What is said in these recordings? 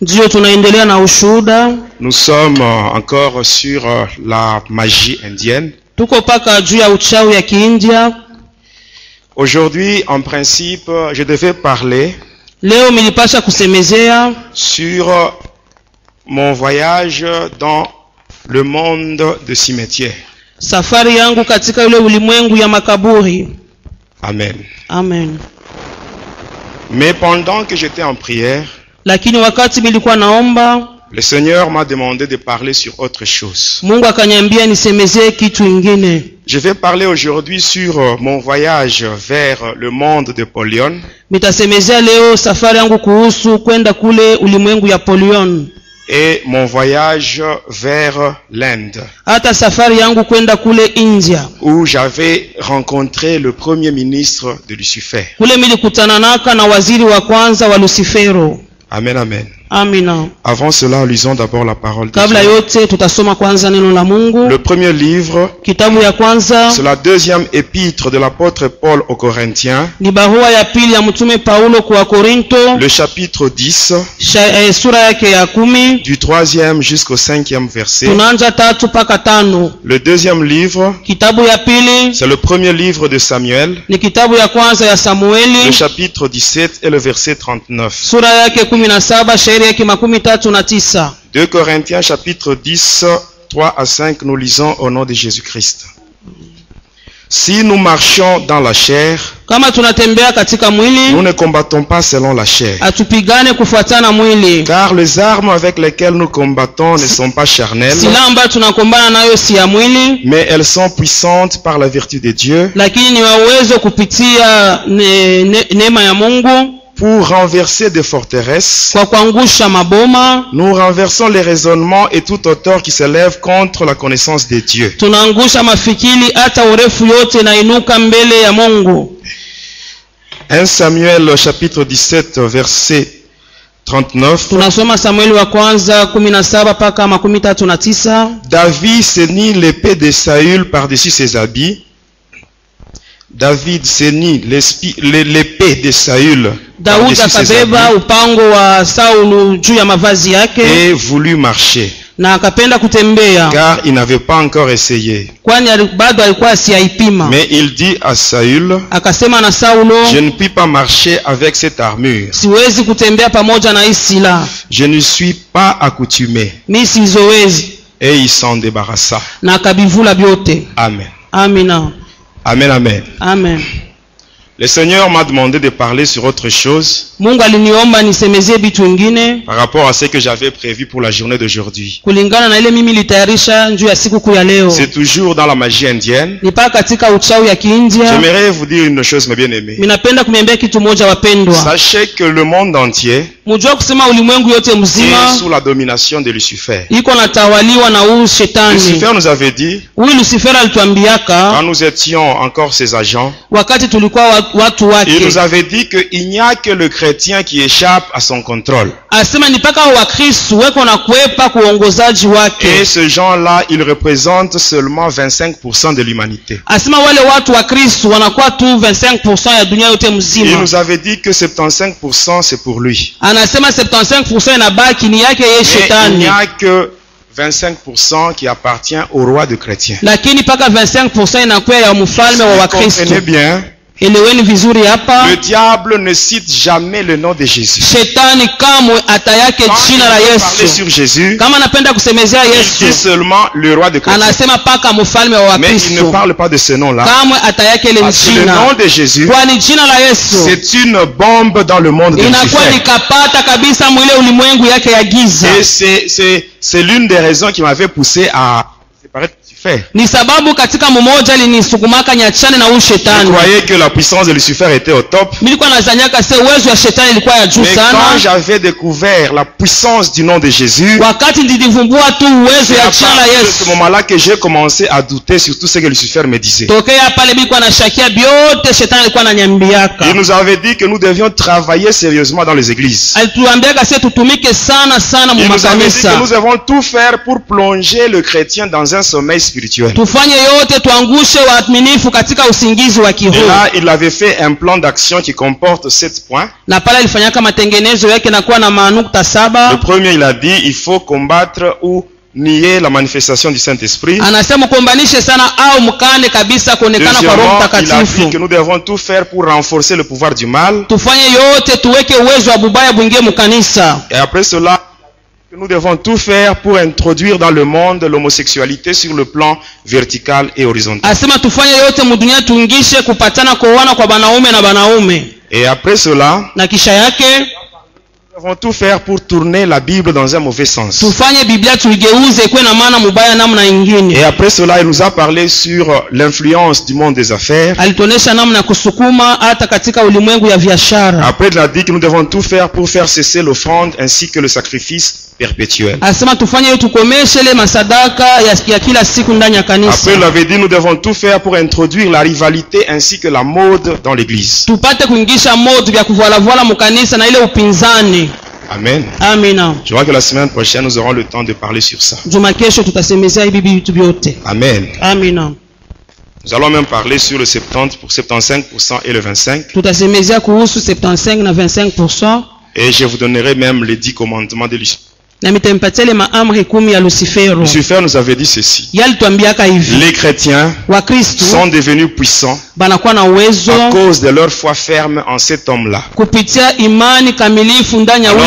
Ndio tunaendelea na ushuhuda, Nous sommes euh, encore sur euh, la magie indienne. tuko paka juu ya uchawi ya Kiindia. Aujourd'hui, en principe, je devais parler Leo nilipasha kusemezea sur euh, mon voyage dans le monde de cimetière. safari yangu katika yule ulimwengu ya makaburi. Amen. Amen. Mais pendant que j'étais en prière, Lakini wakati nilikuwa naomba, le Seigneur m'a demandé de parler sur autre chose. Mungu akaniambia nisemezee kitu ingine. Je vais parler aujourd'hui sur euh, mon voyage vers le monde de Polion Nitasemezea leo safari yangu kuhusu kwenda kule ulimwengu ya Polion, et mon voyage vers l'Inde, hata safari yangu kwenda kule India. où j'avais rencontré le premier ministre de Lucifer. Amen, amen. Amina. Avant cela, lisons d'abord la parole de Dieu. Le premier livre, c'est la deuxième épître de l'apôtre Paul aux Corinthiens, le chapitre 10, sha- eh, du troisième jusqu'au cinquième verset. Le deuxième livre, c'est le premier livre de Samuel, le chapitre 17 et le verset 39. Sura yake kumi na saba shairi yake makumi tatu na tisa. 2 Corinthiens chapitre 10, 3 à 5, nous lisons au nom de Jésus-Christ. Si nous marchons dans la chair, nous ne combattons pas selon la chair. Car les armes avec lesquelles nous combattons ne sont pas charnelles, mais elles sont puissantes par la vertu de Dieu pour renverser des forteresses. Nous renversons les raisonnements et tout auteur qui s'élève contre la connaissance de Dieu. Tunaangusha mafikiri, hata urefu yote inainuka mbele ya Mungu. 1 Samuel chapitre 17 verset 39. Tunasoma Samueli wa kwanza mpaka. David ceignit l'épée de Saül par-dessus ses habits. David l'é- l'épée de Saül Daudi akabeba upango wa Saulu juu ya mavazi yake et voulut marcher, na akapenda kutembea, car il n'avait pas encore essayé. kwani bado alikuwa asiyaipima. Mais il dit à Saül, Akasema na Saulo, je ne puis pas marcher avec cette armure. siwezi kutembea pamoja na hii silaha, Je ne suis pas accoutumé. mi sizowezi. Et il s'en débarrassa. Na akabivula vyote. Amen. Amina, Amen, amen. amen. Le Seigneur m'a demandé de parler sur autre chose par rapport à ce que j'avais prévu pour la journée d'aujourd'hui. C'est toujours dans la magie indienne. J'aimerais vous dire une chose, mes bien-aimés. Sachez que le monde entier est sous la domination de Lucifer. Lucifer nous avait dit, quand nous étions encore ses agents, il nous avait dit qu'il n'y a que le chrétien qui échappe à son contrôle. asema ni paka Wakristu weko na kuepa kuongozaji Et wake. ces gens-là, ils représentent seulement 25% de l'humanité. Asema wale watu wa Kristu wanakuwa tu 25% ya dunia yote Il nous avait dit que 75% c'est pour lui. Anasema 75% inabaki ni yake yeye Et il n'y a que 25% qui appartient au roi de chrétiens. lakini paka 25% inakuwa ya mfalme wa Comprenez bien, Eleweni vizuri hapa. le diable ne cite jamais le nom de Jésus. Shetani kamwe atayake Quand il jina la veut parler Yesu. sur Jésus, Kama anapenda kusemezea il dit Yesu, seulement le roi de chrétiens. anasema paka mfalme wa Mais il ne parle pas de ce nom-là. Kamwe atayake ile Parce que le nom de Jésus, kwani jina la Yesu c'est une bombe dans le monde de inakuwa Lucifer. nikapata kabisa mwile ulimwengu yake ya giza. Et c'est- c'est c'est l'une des raisons qui m'avait poussé à. Ni sababu katika na huyu shetani. que la puissance de Lucifer était au top. Nilikuwa nazanyaka se uwezo wa shetani ilikuwa ya juu Mais quand j'avais découvert la puissance du nom de Jésus, Wakati nilivumbua tu uwezo c'est ya à jina la partir de ce Yesu, moment-là que j'ai commencé à douter sur tout ce que Lucifer me disait. tokea pale bilikuwa nashakia vyote shetani alikuwa ananyambiaka. Il nous avait dit que nous devions travailler sérieusement dans les églises. alituambiaka sie tutumike sana sana mu Il nous avait dit que nous devons tout faire pour plonger le chrétien dans un sommeil tufanye yote tuangushe waaminifu katika usingizi wa Et kiroho là, il avait fait un plan d'action qui comporte sept points. na pale alifanyaka matengenezo yake na kuwa na manukta Le saba premier, il a dit, il faut combattre ou nier la manifestation du Saint-Esprit. anasema mkombanishe sana au mkane kabisa kuonekana kwa roho Deuxièmement, il a dit mtakatifu que nous devons tout faire pour renforcer le pouvoir du mal. tufanye yote tuweke uwezo wa bubaya bwingie mukanisa Et après cela, que nous devons tout faire pour introduire dans le monde l'homosexualité sur le plan vertical et horizontal. Et après cela, nous devons tout faire pour tourner la Bible dans un mauvais sens. Et après cela, il nous a parlé sur l'influence du monde des affaires. Après, il a dit que nous devons tout faire pour faire cesser l'offrande ainsi que le sacrifice perpétuel. asema tufanye hiyo tukomeshe ile masadaka ya, ya kila siku ndani ya kanisa Après, il avait dit nous devons tout faire pour introduire la rivalité ainsi que la mode dans l'église. tupate kuingisha moto vya kuvualavuala mukanisa na ile upinzani Amen. amina Je vois que la semaine prochaine, nous aurons le temps de parler sur ça. Amen. amina Nous allons même parler sur le 70 pour 75% et le 25. tutasemezea kuhusu 75 na 25 Et je vous donnerai même les 10 commandements de Lucifer. Lucifer nous avait dit ceci. Les chrétiens sont devenus puissants à cause de leur foi ferme en cet homme-là. Alors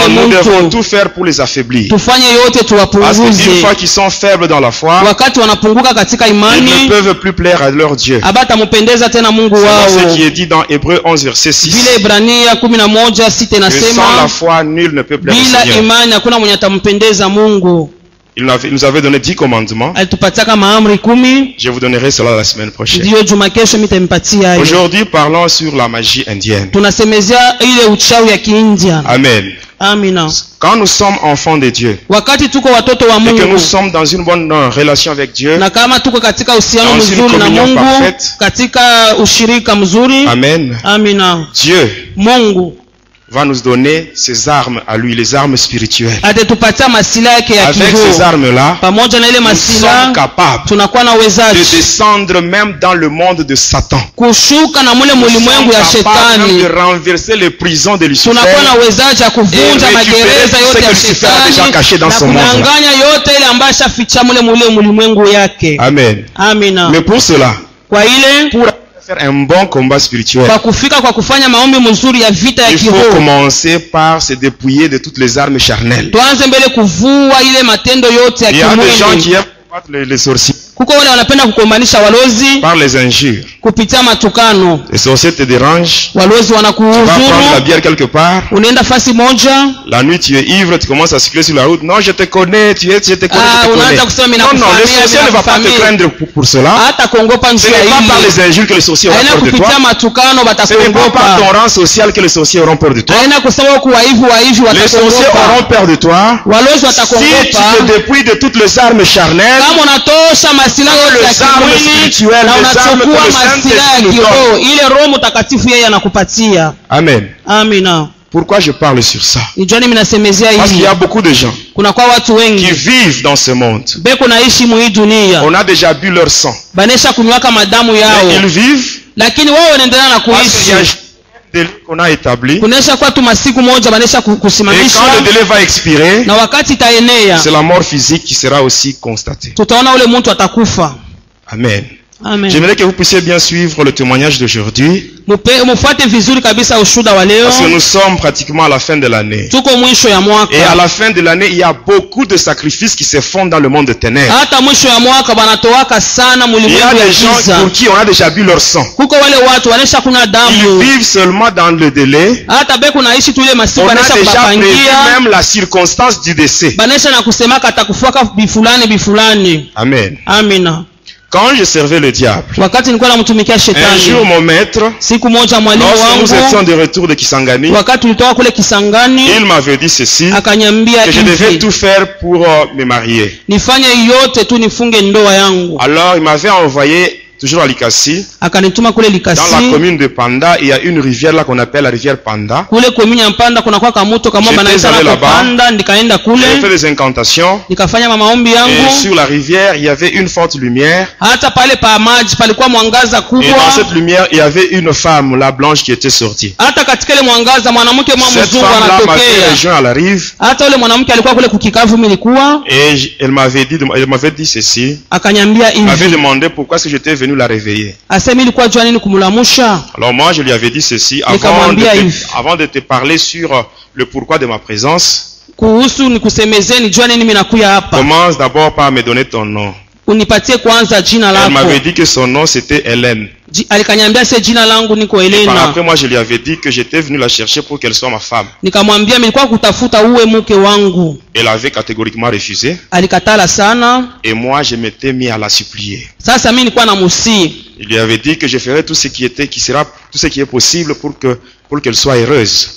nous devons tout faire pour les affaiblir. Parce qu'une fois qu'ils sont faibles dans la foi, ils ne peuvent plus plaire à leur Dieu. C'est ce qui est dit dans Hébreu 11, verset vile 6. ibrania kumi na moja sita Que sans la foi, nul ne peut plaire au Seigneur. Mungu Il nous avait- donné 10 commandements. Je vous donnerai cela la semaine prochaine. Aujourd'hui, parlons sur la magie indienne. Amen. amina Quand nous sommes enfants de Dieu et que nous sommes dans une bonne relation avec Dieu, Dans une communion parfaite. Amen. Dieu mungu va nous donner ses armes à lui, les armes spirituelles. Avec ces armes-là, nous sommes capables de descendre même dans le monde de Satan. Nous sommes capables de renverser les prisons de Lucifer. Et récupérer ce yote que ya Lucifer a déjà caché dans son monde. Amen. amina Mais pour cela, pour faire un bon combat spirituel, kwa kufika kwa kufanya maombi mzuri ya vita ya il faut kiroho commencer par se dépouiller de toutes les armes charnelles. tuanze mbele kuvua ile matendo yote ya Il y a des gens qui kimwili aiment combattre les, les sorciers kuko wale wanapenda kukombanisha walozi par les injures. Kupitia matukano Les sorciers te dérangent. vas prendre la wanakuhuzuru bière quelque part. unaenda fasi moja La nuit, tu es ivre, tu commences à circuler sur la route. Non, je te connais, tu es, je te connais, Ah, unaanza kusema Non, non, le sorcier ne va pas te craindre pour, pour cela. hata kuongopa Ce njia n'est pas par les injures que les sorciers auront aina peur de toi. kupitia matukano Ce n'est pas par ton batakuogopa rang social que les sorciers auront peur de toi. aina kusema huku waivu waivi Les sorciers auront watakuogopa peur de toi. walozi Si tu watakuogopa te dépouilles de toutes les armes charnelles, kama unatosha masila yote ya kimwili na unachukua le masila ya Saint-Esprit nous kiroho ile roho mtakatifu yeye anakupatia Amen. amina Pourquoi je parle sur ça? Parce qu'il y a beaucoup de gens qui vivent dans ce monde. On a déjà bu leur sang. Mais ils vivent parce qu'il y a délai qu'on a établi. Et quand le délai va expirer, c'est la mort physique qui sera aussi constatée. Amen. Amen J'aimerais que vous puissiez bien suivre le témoignage d'aujourd'hui. Parce que nous sommes pratiquement à la fin de l'année. Et à la fin de l'année, il y a beaucoup de sacrifices qui se font dans le monde de ténèbres. Il y a des gens pour qui on a déjà bu leur sang. Ils vivent seulement dans le délai. On a déjà prévu même la circonstance du décès. bifulani Amen. Quand je servais le diable, un jour mon maître, lorsque nous étions de retour de Kisangani, il m'avait dit ceci, que je devais tout faire pour euh, me marier. Alors il m'avait envoyé toujours à Likasi. Dans la commune de Panda, il y a une rivière là qu'on appelle la rivière Panda. J'étais allé là-bas. J'ai fait des incantations. Et sur la rivière, il y avait une forte lumière. Et dans cette lumière, il y avait une femme, la blanche, qui était sortie. Cette femme-là rejoint à la rive. Et elle m'avait dit, elle m'avait dit ceci. Elle m'avait demandé pourquoi est-ce que j'étais venu la kumlamusha Alors moi, je lui avais dit ceci. Avant de, te, avant de te parler sur le pourquoi de ma présence, commence d'abord par me donner ton nom. Elle m'avait dit que son nom c'était Hélène. Par après, moi, je lui avais dit que j'étais venu la chercher pour qu'elle soit ma femme. Elle avait catégoriquement refusé. Et moi, je m'étais mis à la supplier. Il lui avait dit que je ferai tout ce qui était, qui sera, tout ce qui est possible pour que, pour qu'elle soit heureuse.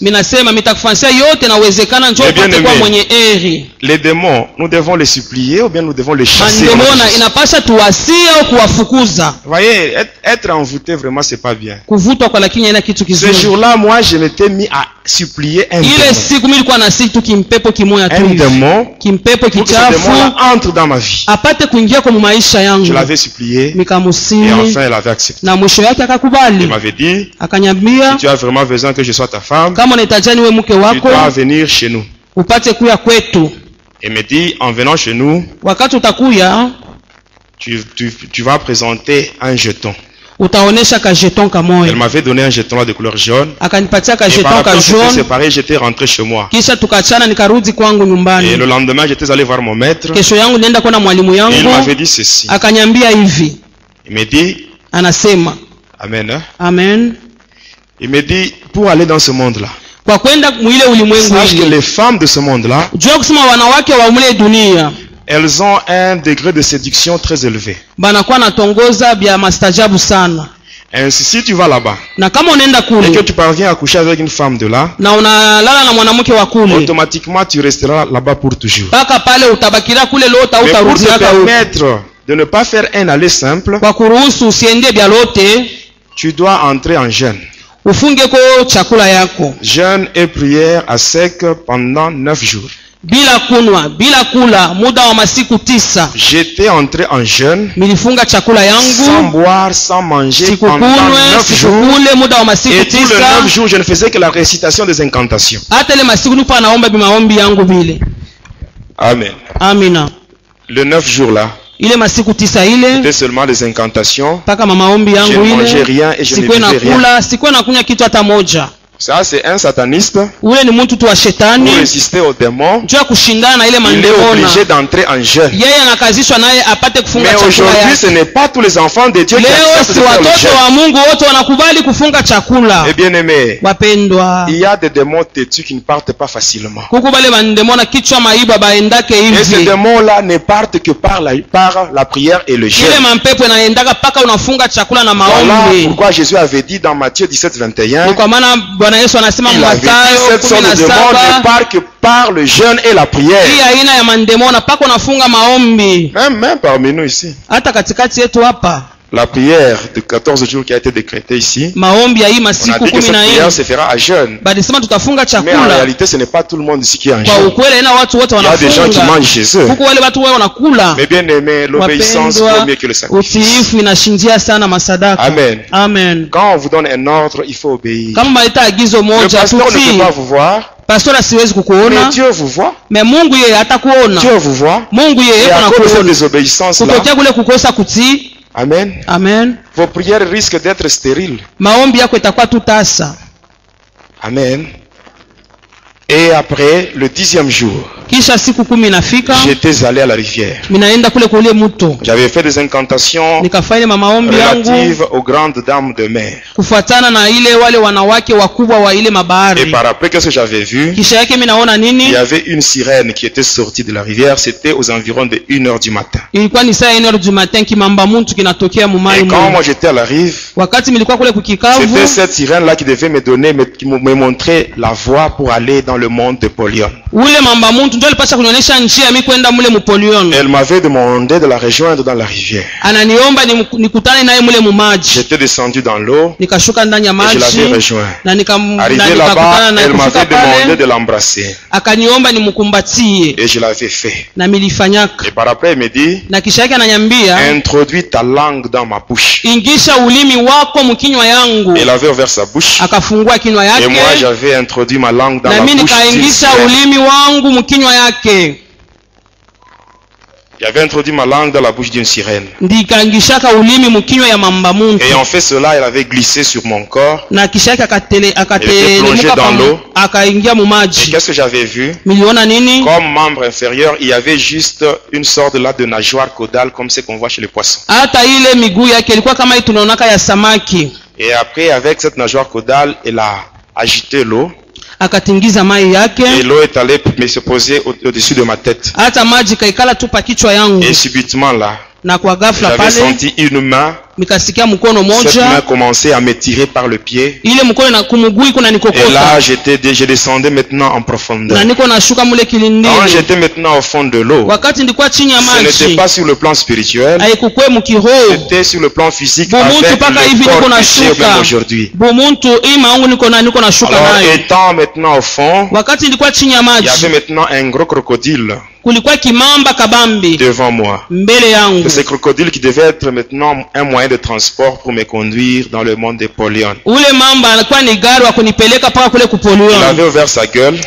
Eh bien, aimé. Les démons, nous devons les supplier ou bien nous devons les chasser. voyez, être, être envoûté, vraiment, c'est pas bien. Ce jour-là, moi, je m'étais mis à supplier un démon. Un démon pour que ce démon-là entre dans ma vie. Je l'avais supplié et nikamusii enfin, elle accepté. Il m'avait dit, si tu as vraiment besoin que je sois ta femme, tu dois venir chez nous. Et me dit, en venant chez nous, tu, tu, tu vas présenter un jeton. Elle m'avait donné un jeton de couleur jaune. Et par après, on séparés, j'étais rentré chez moi. Et le lendemain, j'étais allé voir mon maître. Et il m'avait dit ceci. Il me dit, anasema Amen. hein? amen Il me dit, pour aller dans ce monde-là, kwa kwenda mwile ulimwengu sache que les femmes de ce monde-là, jua kusema wanawake wa mule dunia elles ont un degré de séduction très élevé. banakuwa natongoza vya mastajabu sana Ainsi, si tu vas là-bas et que tu parviens à coucher avec une femme de là, automatiquement tu resteras là-bas pour toujours. Mais pour te permettre de ne pas faire un aller simple, kwa kuruhusu usiendie vya lote tu dois entrer en jeûne. chakula yako Jeûne et prière à sec pendant neuf jours. bila kunwa bila kula muda wa masiku tisa J'étais entré en jeûne nilifunga chakula sans yangu boire, sans manger pendant neuf jours. sikukule muda wa masiku Et tous les neuf jours, je ne faisais que la récitation des incantations. hata ile masiku nikuwa naomba bimaombi yangu vile Amen. amina Le neuf jours là, ile masiku tisa ile c'était seulement des incantations. mpaka mamaombi Je yangu ile rien et je ne sikuwe nakula sikuwe nakunywa kitu hata moja Ça, c'est un sataniste. ule ni mtu tu wa Pour shetani résister aux démons, juu ya kushindana na ile il est obligé d'entrer en jeûne. yeye anakazishwa naye apate kufunga Mais chakula aujourd'hui, ce n'est pas tous les enfants de Dieu qui acceptent si de faire le watoto jeûne. wa mungu wote wanakubali kufunga chakula Eh bien aimé, wapendwa il y a des démons têtus qui ne partent pas facilement. kuku bale bandemona kichwa maiba baendake Et ces hivi démons-là ne partent que par la, par la prière et le jeûne. ile mampepo inaendaka mpaka unafunga chakula na Voilà maombi pourquoi Jésus avait dit dans Matthieu 17, 21, ni kwa maana bwana yesu anasema part que par le jeûne et la prière. hii aina ya mandemona mpaka unafunga maombi Même, même parmi nous ici. hata katikati yetu hapa La prière de 14 jours qui a été décrétée ici, on a dit que cette prière se fera à jeûne. Mais en réalité, ce n'est pas tout le monde ici qui est en jeûne. Il y a des gens qui mangent chez eux. Mais bien aimé, l'obéissance vaut mieux que le sacrifice. Amen. amen Quand on vous donne un ordre, il faut obéir. Le pasteur ne peut pas vous voir, pastora siwezi mais kukuona Dieu vous voit. me mungu yeye hatakuona Dieu vous voit. mungu yeye Et yeko à cause de cette nakuona désobéissance-là, kutokea kule kukosa kutii Amen, amen vos prières risquent d'être stériles. maombi yako itakuwa tu tasa Amen. Et après, le dixième jour, j'étais allé à la rivière. J'avais fait des incantations relatives aux grandes dames de mer. Et par après, qu'est-ce que j'avais vu? Il y avait une sirène qui était sortie de la rivière. C'était aux environs de 1 heure du matin. Et quand moi j'étais à la rive, c'était cette sirène-là qui devait me donner, me montrer la voie pour aller dans dans le monde de Polion. Elle m'avait demandé de la rejoindre dans la rivière. J'étais descendu dans l'eau et je l'avais rejoint. Arrivé là-bas, elle m'avait demandé de l'embrasser et je l'avais fait. Et par après, elle me dit, introduis ta langue dans ma bouche. Elle avait ouvert sa bouche et moi j'avais introduit ma langue dans mi bouche ulimi wangu mkinywa yake J'avais introduit ma langue dans la bouche d'une sirène. muntu Ayant fait cela, elle avait glissé sur mon corps. yake akatele- plongé dans l'eau. Et qu'est-ce que j'avais vu? Comme membre inférieur, il y avait juste une sorte là de nageoire caudale comme ce qu'on voit chez les poissons. Et après, avec cette nageoire caudale, elle a agité l'eau. Akatingiza mai Et yake l'eau est allée me se poser au- au-dessus de ma tête. hata maji kaikala tupa kichwa yangu Et subitement là, na kwa ghafla pale senti une main. Cette main commençait à me tirer par le pied. Et là, j'étais, je descendais maintenant en profondeur. Quand j'étais maintenant au fond de l'eau, ce n'était pas sur le plan spirituel, c'était sur le plan physique avec le corps même aujourd'hui. Alors, étant maintenant au fond, il y avait maintenant un gros crocodile devant moi. C'est ce crocodile qui devait être maintenant un moyen de transport pour me conduire dans le monde de Polion. Il avait ouvert sa gueule,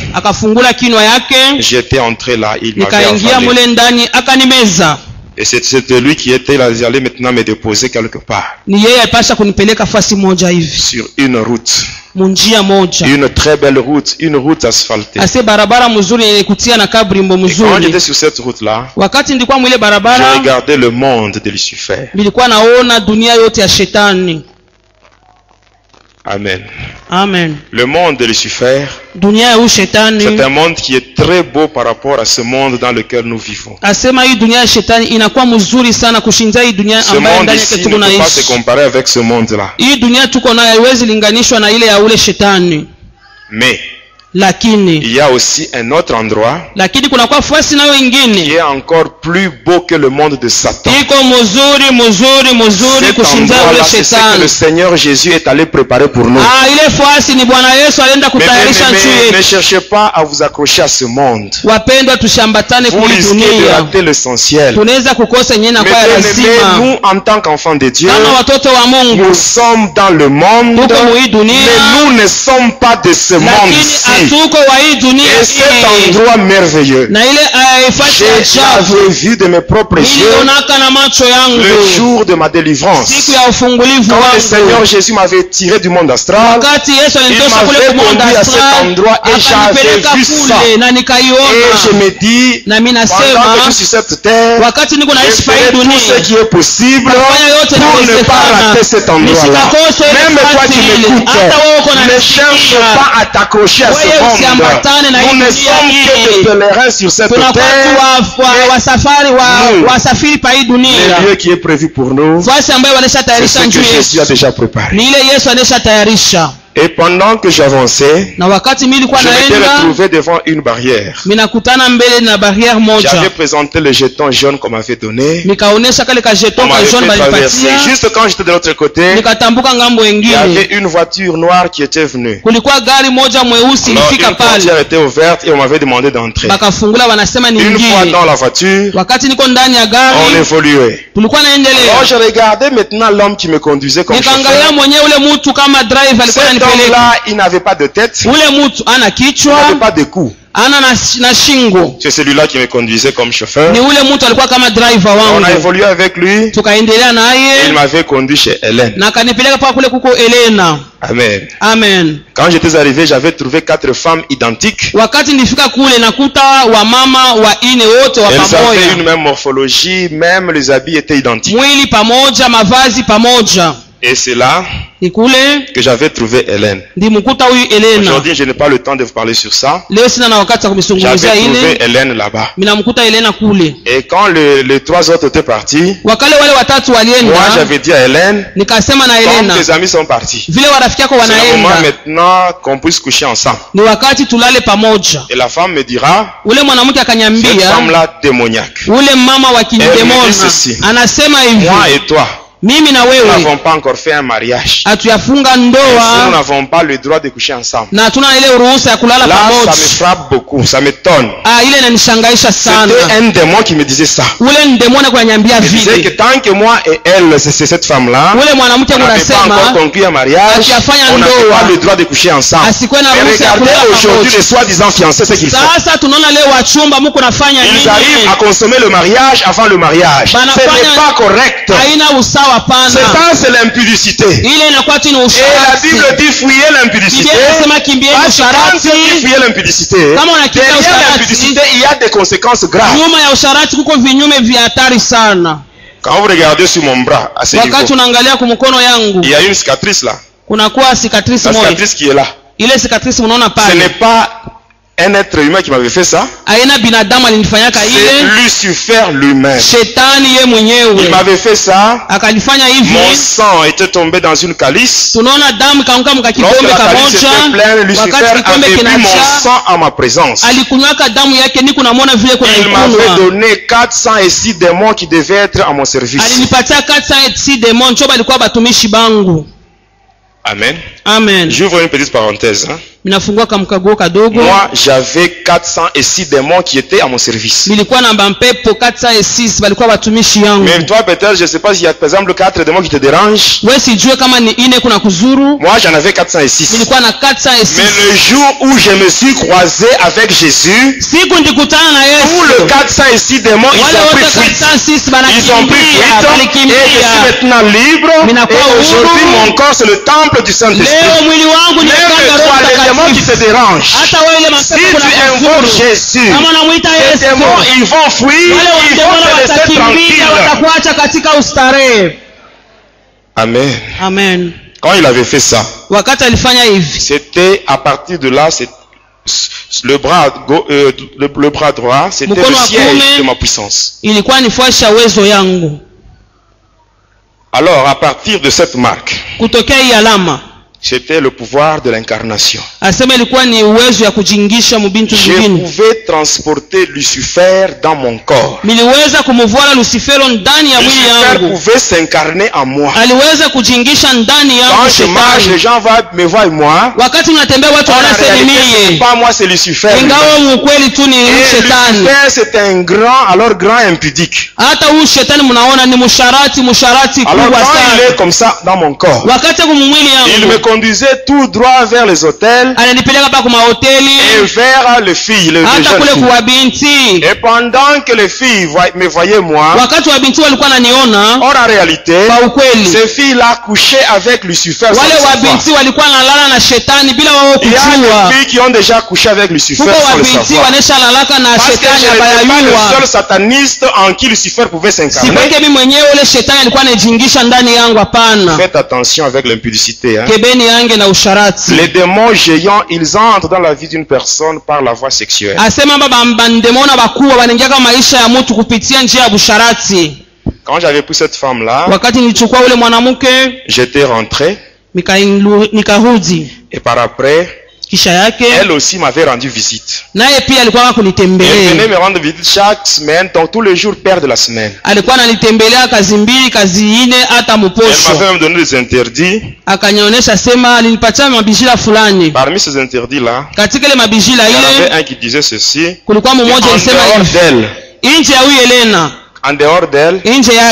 j'étais entré là, il m'avait Et c'est- c'était lui qui était là, allait maintenant me déposer quelque part, sur une route. Une très belle route, une route asphaltée. Et quand j'étais sur cette route-là, barabara regardais le monde de Lucifer. nilikuwa naona dunia yote ya shetani Amen. amen Le monde de Lucifer, c'est un monde qui est très beau par rapport à ce monde dans lequel nous vivons. Ce monde ici ne peut pas se comparer avec ce monde-là. Mais lakini il y a aussi un autre endroit lakini kunakuwa fasi nayo qui est encore plus beau que le monde de Satan. iko ule que le Seigneur Jésus est allé préparer pour nous. ah, ile fasi ni bwana yesu alienda Mais, mais- kutayarisha mais- nchi mais ne cherchez pas à vous accrocher à ce monde. wapendwa tushambatane kuli dunia l'essentiel. tunaweza kukosa yenyewe Mais na kwa ya bien-aimés, lazima nous, en tant qu'enfants de Dieu, kama watoto wa mungu nous sommes dans le monde, mais nous ne sommes pas de ce lakini wa hii dunia Et cet endroit merveilleux, na ile fasi ya j'ai- j'avais vu de mes propres yeux le jour de ma délivrance. Quand le Seigneur Jésus m'avait tiré du monde astral, Il m'avait conduit à cet endroit et j'avais vu ça. et je me dis, pendant que je suis sur cette terre, je ferai tout ce qui est possible pour ne pas rater cet. Nisikakose ile Même toi qui m'écoutes, ne cherche pas à t'accrocher à ce Wewe monde. usiambatane na hii Nous ne dunia sommes hii. que des pèlerins sur cette tunakuwa tu terre. wa- wa- wasafari wa- Nous. wasafiri pa hii Le dunia lieu qui est prévu pour nous, fasi ambayo c'est walishatayarisha ce njuu que Jésus a yesu déjà préparé. Et pendant que j'avançais, je m'étais retrouvé devant une barrière. J'avais présenté le jeton jaune qu'on m'avait donné. On m'avait fait traverser. Juste quand j'étais de l'autre côté, il y avait une voiture noire qui était venue. Alors, une portière était ouverte et on m'avait demandé d'entrer. Une fois dans la voiture, on évoluait. Alors je regardais maintenant l'homme qui me conduisait comme chauffeur. Homme-là, il n'avait pas de tête, il n'avait pas de cou. C'est celui-là qui me conduisait comme chauffeur. ni ule mtu alikuwa kama driver On a évolué avec lui. Et il m'avait conduit chez Hélène. Amen. amen Quand j'étais arrivé, j'avais trouvé quatre femmes identiques. wakati nilifika kule nakuta wamama wa ine wote wa Elles avaient une même morphologie, même les habits étaient identiques. Et c'est là que j'avais trouvé Hélène. Aujourd'hui, je n'ai pas le temps de vous parler sur ça. J'avais trouvé Hélène là-bas. Et quand le- les trois autres étaient partis, moi walienda j'avais dit à Hélène, elena tes amis sont partis, c'est le moment maintenant qu'on puisse coucher ensemble. Et la femme me dira, cette femme-là démoniaque. Eh, kindemona mais ceci. Moi et toi, mimi na nous n'avons pas encore fait un mariage. nous ndoa n'avons pas le droit de coucher ensemble. na hatuna ile ruhusa ya kulala Là, ça me frappe beaucoup, ça m'étonne. ah, ile inanishangaisha sana C'était un démon qui me disait ça. ule disait que tant que moi et elle, c'est c'est cette femme-là, ule mwanamke on n'avait pas encore conclu un mariage, Hajafanya on n'avait ndoa. pas le droit de coucher ensemble. asikuwe na ruhusa ya aujourd'hui les soi-disant fiancés, ce qu'ils font. sasa tunaona leo wachumba muko nafanya Ils arrivent à consommer le mariage avant le mariage. Ce n'est pas correct. haina usawa Ça, c'est l'impudicité. Et la Bible dit fouiller l'impudicité. Parce que quand dit fouiller l'impudicité, derrière l'impudicité, il y a des conséquences graves. Quand vous regardez sur mon bras, à ce niveau, il y a une cicatrice là. La cicatrice qui est là. Ce n'est pas un être humain qui m'avait fait ça. C'est Lucifer lui-même. Il m'avait fait ça. Mon sang était tombé dans une calice. Lorsque la calice était pleine, Lucifer avait bu mon sang en ma présence. Il m'avait donné 406 démons qui devaient être à mon service. Amen. amen J'ouvre une petite parenthèse. hein. Moi, j'avais 406 démons qui étaient à mon service. Mais toi, peut-être, je ne sais pas s'il y a par exemple 4 démons qui te dérangent. we sijue kama ni ine kuna kuzuru Moi, j'en avais 406. nilikuwa na kata Mais le jour où je me suis croisé avec Jésus, tous les yesu 406 démons, ils ont pris fuite. Ils ont pris fuite et je suis maintenant libre. Et aujourd'hui, mon corps, c'est le temple du Saint-Esprit. Démons qui te dérangent, si tu invoques Jésus, les démons, ils vont fuir, ils vont te laisser tranquille. Amen. amen Quand il avait fait ça, c'était à partir de là, le bras, go- euh, le, le bras droit, c'était le siège de ma puissance. Alors, à partir de cette marque, c'était le pouvoir de l'incarnation. Je pouvais transporter Lucifer dans mon corps. Lucifer pouvait s'incarner en moi. Quand je marche, les gens voient- me voient moi. En réalité, ce n'est pas moi, c'est Lucifer. Et Lucifer, c'est un grand, alors grand impudique. Alors quand il est comme ça dans mon corps, il me conduisait tout droit vers les hôtels et vers les filles, les, jeunes filles. Et pendant que les filles me voyaient moi, or en réalité, ces filles-là couchaient avec Lucifer. sans Il y a des filles qui ont déjà couché avec Lucifer sans le savoir. Parce que je n'étais pas le seul sataniste en qui Lucifer pouvait s'incarner. Faites attention avec l'impudicité. Hein. Les démons géants, ils entrent dans la vie d'une personne par la voie sexuelle. Quand j'avais pris cette femme-là, j'étais rentré et par après, elle aussi m'avait rendu visite. Elle venait me rendre visite chaque semaine, donc tous les jours père de la semaine. Elle m'avait même donné des interdits. Parmi ces interdits-là, il y en avait un qui disait ceci. En dehors d'elle, en dehors d'elle,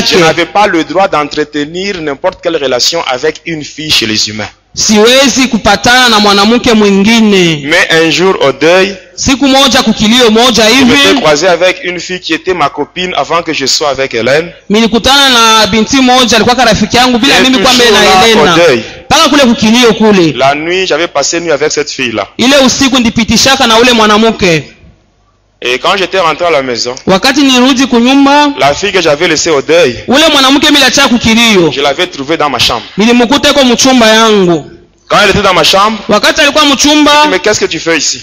je n'avais pas le droit d'entretenir n'importe quelle relation avec une fille chez les humains. Siwezi kupatana na mwanamke mwingine Mais un jour au deuil, siku moja kukilio moja hivi croisé avec une fille qui était ma copine avant que je sois avec Hélène. nilikutana na binti moja alikuwa rafiki yangu bila Et mimi kwa mbele toujours na là, au Elena deuil. mpaka kule kukilio kule La nuit, j'avais passé nuit avec cette fille-là. ile usiku ndipitishaka na ule mwanamke Et quand j'étais rentré à la maison, la fille que j'avais laissée au deuil, je l'avais trouvée dans ma chambre. Quand elle était dans ma chambre, wakati alikuwa mchumba je dis, mais qu'est-ce que tu fais ici?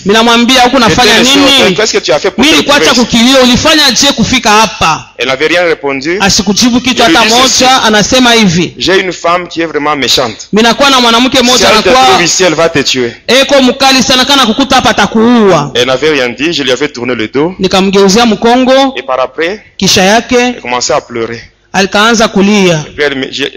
huku nafanya nini? Qu'est-ce que tu as fait pour nilikuacha retrouver ici kukilio ulifanya je kufika hapa? Elle n'avait rien répondu. asikujibu kitu Ili hata sisi- moja anasema hivi J'ai une femme qui est vraiment méchante. minakuwa na mwanamke Si mmoja elle te anakuwa trouve ici, elle va te tuer. eko mkali sana kana kukuta hapa atakuua Elle n'avait rien dit, je lui avais tourné le dos. nikamgeuzia mkongo Et par après, kisha yake elle commençait à pleurer. Alikaanza kulia.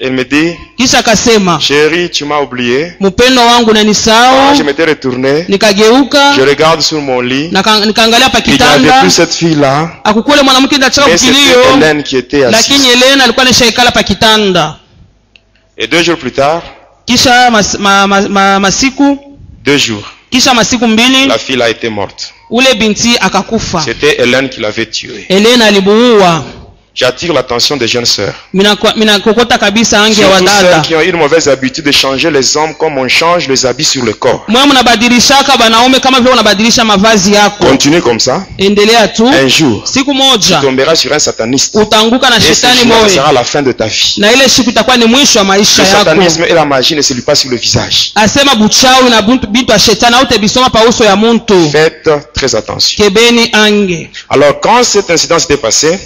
Elle me, dit, kisha akasema chérie, tu m'as oublié. mpendo wangu Quand nanisahau je m'étais retourné, nikageuka. Je regarde sur mon lit. nikaangalia pa Il n'y avait kitanda. plus cette akukule mwanamke kukilio. Lakini alikuwa nishaikala pa kitanda. Et deux jours plus tard, kisha mas, ma, ma, ma, masiku. deux jours, kisha masiku mbili la fille a été morte. ule binti akakufa. C'était Hélène qui l'avait alimuua J'attire l'attention des jeunes sœurs. Surtout celles qui ont une mauvaise habitude de changer les hommes comme on change les habits sur le corps. Continue comme ça. Un jour, tu tomberas sur un sataniste. Et ce sera la fin de ta vie. Le satanisme et la magie ne se lient pas sur le visage. Faites très attention. Alors, quand cet incident s'était passé,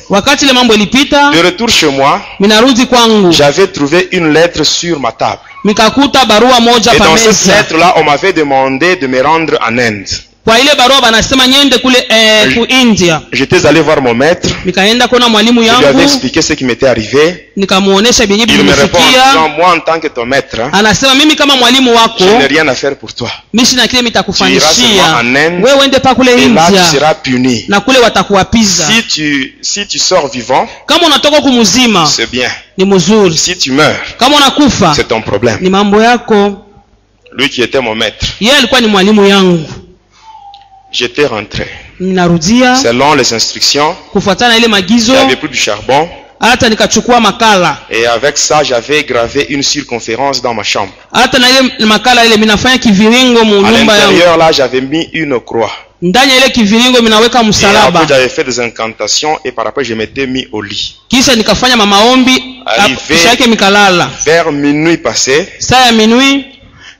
ilipita de retour chez moi, minarudi kwangu j'avais trouvé une lettre sur ma table. mikakuta barua moja Et dans cette meza lettre-là, on m'avait demandé de me rendre en Inde. Kwa ile barua banasema nyende kule eh, ku india J'étais allé voir mon maître. nikaenda kuona mwalimu Je lui avais yangu expliqué ce qui m'était arrivé. nikamuonesha vyenye Il me répond en vilinifikia moi en tant que ton maître, hein, anasema mimi kama mwalimu wako je n'ai rien à faire pour toi. mishi na kile Inde. wewe uende pa kule india puni. na kule watakuwapiza Si tu, si tu sors vivant, kama unatoka kumuzima c'est bien. ni mzuri Si tu meurs, kama unakufa c'est ton problème. ni mambo yako Lui qui était mon maître, yeye alikuwa ni mwalimu yangu j'étais rentré. Selon les instructions, avait plus du charbon. Et avec ça, j'avais gravé une circonférence dans ma chambre. À l'intérieur, là, j'avais mis une croix. Et après, j'avais fait des incantations et par après, je m'étais mis au lit. Arrivé. Vers minuit passé,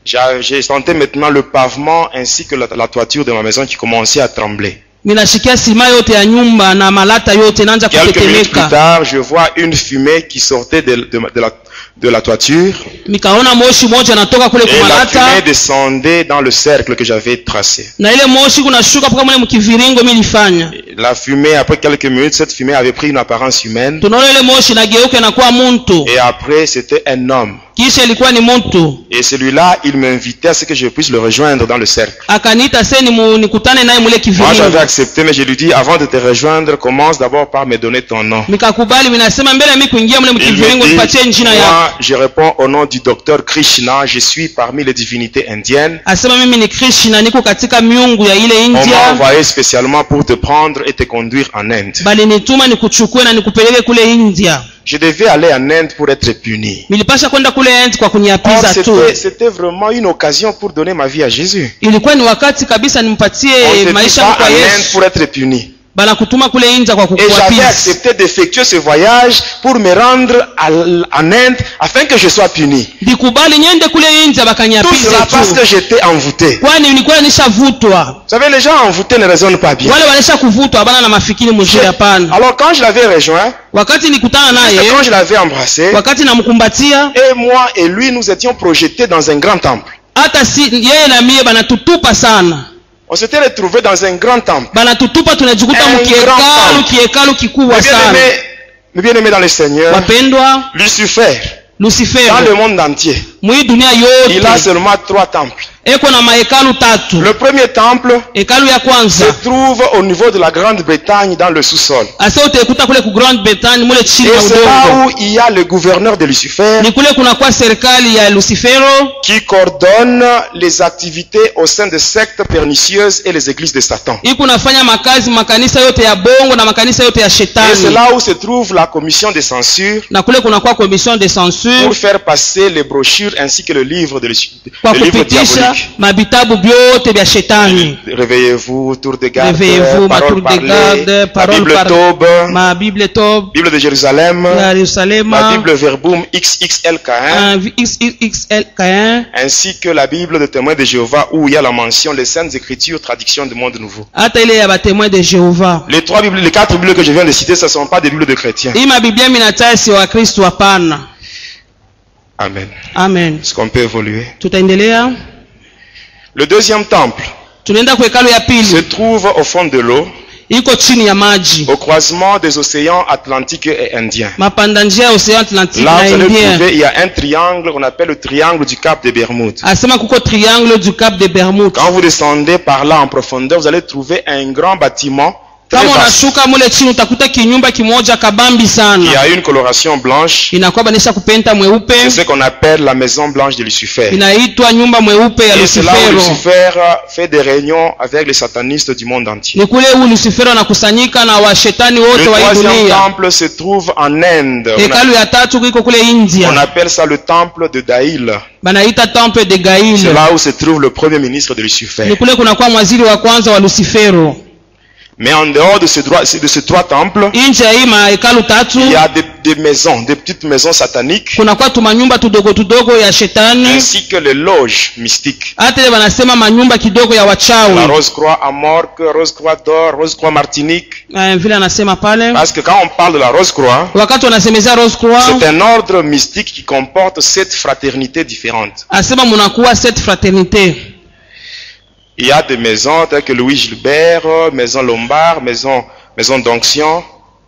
j'ai senti maintenant le pavement ainsi que la, la toiture de ma maison qui commençait à trembler. minashikia sima yote ya nyumba na malata yote naanza Quelques minutes plus kutetemeka tard, je vois une fumée qui sortait de, de- de la, de la toiture nikaona moshi moja natoka kule et la fumée descendait dans le cercle que j'avais tracé. na ile moshi kunashuka mpaka mule mkiviringo milifanya La fumée, après quelques minutes, cette fumée avait pris une apparence humaine tunaona ile moshi nageuka inakuwa muntu et après c'était un homme. Et celui-là, il m'invitait à ce que je puisse le rejoindre dans le cercle. Moi, j'avais accepté, mais je lui dis, avant de te rejoindre, commence d'abord par me donner ton nom. Il me dit, moi, je réponds au nom du docteur Krishna, je suis parmi les divinités indiennes. On m'a envoyé spécialement pour te prendre et te conduire en Inde. Je devais aller en Inde pour être puni. c'était vraiment une occasion pour donner ma vie à Jésus. On ne kwa en Inde pour être puni. Kwa Et j'avais accepté d'effectuer ce voyage pour me rendre à en Inde afin que je sois puni. Tout cela parce que j'étais envoûté. Vous savez, les gens envoûtés ne raisonnent pas bien. Alors quand je l'avais rejoint, quand je l'avais embrassé, et moi et lui, nous étions projetés dans un grand temple. On s'était retrouvés dans un grand temple. banatutupa tunajikuta mkiekalu temple. kiekalu kikubwa Mes sana. bien-aimés, mes bien-aimés dans le Seigneur, wapendwa Lucifer, dans le monde entier, il a seulement trois temples. Le premier temple se trouve au niveau de la Grande-Bretagne dans le sous-sol. Et c'est là où il y a le gouverneur de Lucifer qui coordonne les activités au sein des sectes pernicieuses et les églises de Satan. Et c'est là où se trouve la commission de censure pour faire passer les brochures ainsi que le livre, de, le livre Réveillez-vous, tour de garde, Réveillez-vous, ma parole tour de garde, parole Bible par- Taube, mabible tob Bible de Jérusalem, ya la yerusalema Bible Verbum XXLK1, xxl ainsi que la Bible de témoins de Jéhovah où il y a la mention les Saintes Écritures, traduction du monde nouveau. de jehova Les trois Bibles, les quatre Bibles que je viens de citer, ce ne sont pas des Bibles de chrétiens. hii mabiblia minatayo si wakristu hapana Amen. amen. Est-ce qu'on peut évoluer? Tutaendelea. Le deuxième temple tunaenda kwa hekalu ya se trouve au fond de l'eau, iko chini ya maji. au croisement des océans Atlantique et Indien. mapanda njia ya ocean atlantique Là, vous allez trouver, il y a un triangle qu'on appelle le triangle du Cap de Bermude. asema kuko triangle du cap de bermude Quand vous descendez par là en profondeur, vous allez trouver un grand bâtiment kama unashuka mule chini utakuta kinyumba kimoja kabambi qui sana a une coloration blanche. inakuwa banisha kupenta mweupe C'est ce qu'on appelle la maison blanche de Lucifer. inaitwa nyumba mweupe ya Et c'est là où lucifero Lucifer fait des réunions avec les satanistes du monde entier. ni kule huu lucifero anakusanyika na washetani Le wote wa hii troisième dunia temple se trouve en Inde. On, hekalu ya tatu iko kule a- on india appelle ça le temple de Daïl. banaita temple de C'est là où se trouve le premier ministre de Lucifer. ni kule kunakuwa mwaziri wa kwanza wa lucifero Mais en dehors de, ce droit- de ces trois temples, il y a des, des maisons, des petites maisons sataniques, ainsi que les loges mystiques. La Rose-Croix à Morque, Rose-Croix d'Or, Rose-Croix Martinique. Eh, Parce que quand on parle de la Rose-Croix, c'est un ordre mystique qui comporte sept fraternités différentes. asema munakuwa cette fraternité Il y a des maisons telles que Louis Gilbert, Maison Lombard, Maison, Maison d'Onction.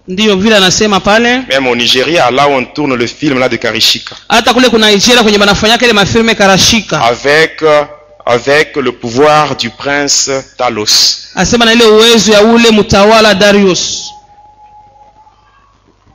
ndiyo vile anasema pale Même au Nigeria, là où on tourne le film là de Karishika. hata kule kuna nigeria kwenye banafanyaka ile mafilme karashika Avec, euh, avec le pouvoir du prince Talos. asema na ile uwezo ya ule mtawala darius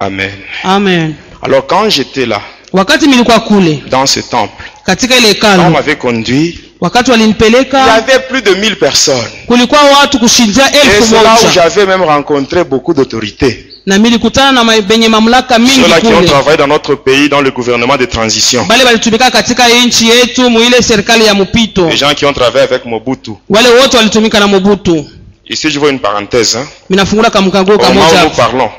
Amen. amen Alors quand j'étais là, wakati milikuwa kule dans ce temple, katika ile quand on m'avait conduit, wakati il y avait plus de 1000 personnes. kulikuwa watu kushindia elfu où j'avais même rencontré beaucoup d'autorités. na milikutana na mamlaka mingi qui ont travaillé dans notre pays dans le gouvernement de transition. bale balitumika katika nchi yetu muile serikali ya mpito Les gens qui ont travaillé avec Mobutu. wale wote walitumika na mobutu Ici, je vois une parenthèse. Hein. minafungula kamkanguo Au moment où kamoja nous parlons,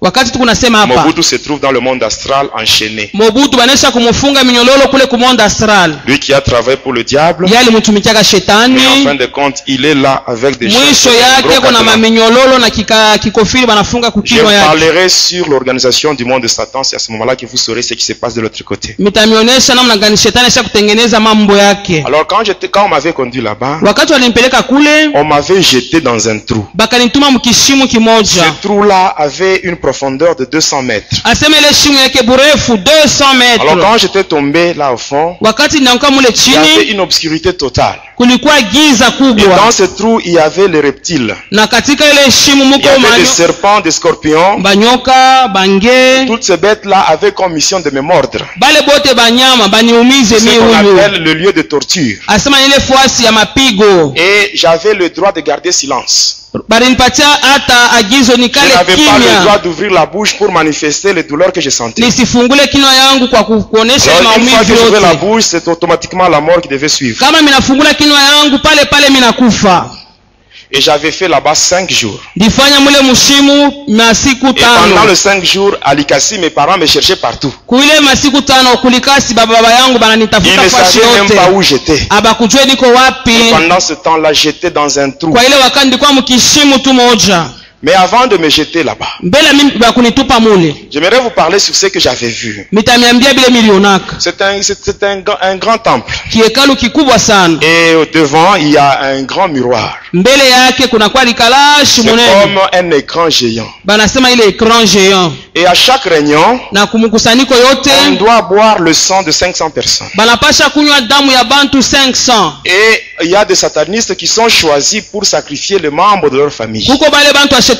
wakati tuku nasema hapa Mobutu se trouve dans le monde astral enchaîné. mobutu banesha kumufunga minyololo kule kumonda astral Lui qui a travaillé pour le diable, ye alimutumikiaka mais en fin shetani de compte, il est là avec des mwisho yake kuna maminyololo na kika, kikofiri banafunga Je kukinywa yake parlerai sur l'organisation du monde de Satan. C'est à ce moment-là que vous saurez ce qui se passe de l'autre côté. mitamionyesha namna gani shetani asha kutengeneza mambo yake Alors quand j'étais, quand on m'avait conduit là-bas, wakati walimpeleka kule on m'avait jeté dans un trou. bakanituma mkishimu Ce kimoja trou-là avait une profondeur de 200 mètres. asema ile shimu yake burefu 200 Alors quand j'étais tombé là au fond, il y avait une obscurité totale. Kulikuwa giza Et kubwa dans ce trou, il y avait les reptiles. na katika ile shimu Il y muko avait des serpents, des scorpions. banyoka bange Toutes ces bêtes-là avaient comme mission de me mordre. bale bote banyama baniumize mi huyu appelle le lieu de torture. asema ile fuasi ya mapigo Et j'avais le droit de garder silence. balinipatia hata agizo nikale pas le droit d'ouvrir la bouche pour manifester les douleurs que je sentais. nisifungule kinywa yangu kwa ku- kuonesha maumivu la yote bouche, c'est automatiquement la mort qui devait suivre. kama minafungula kinywa Et j'avais fait là-bas cinq jours. Et pendant les cinq jours, à Likasi, mes parents me cherchaient partout. Ils ne savaient même pas où j'étais. pendant ce temps-là, j'étais dans un trou. Mais avant de me jeter là-bas, j'aimerais vous parler sur ce que j'avais vu. C'est un, c'est- un, grand- un grand temple. Et au devant, il y a un grand miroir. C'est comme un écran géant. Et à chaque réunion, on doit boire le sang de 500 personnes. banapasha kunywa damu ya bantu 500 Et il y a des satanistes qui sont choisis pour sacrifier les membres de leur famille. Se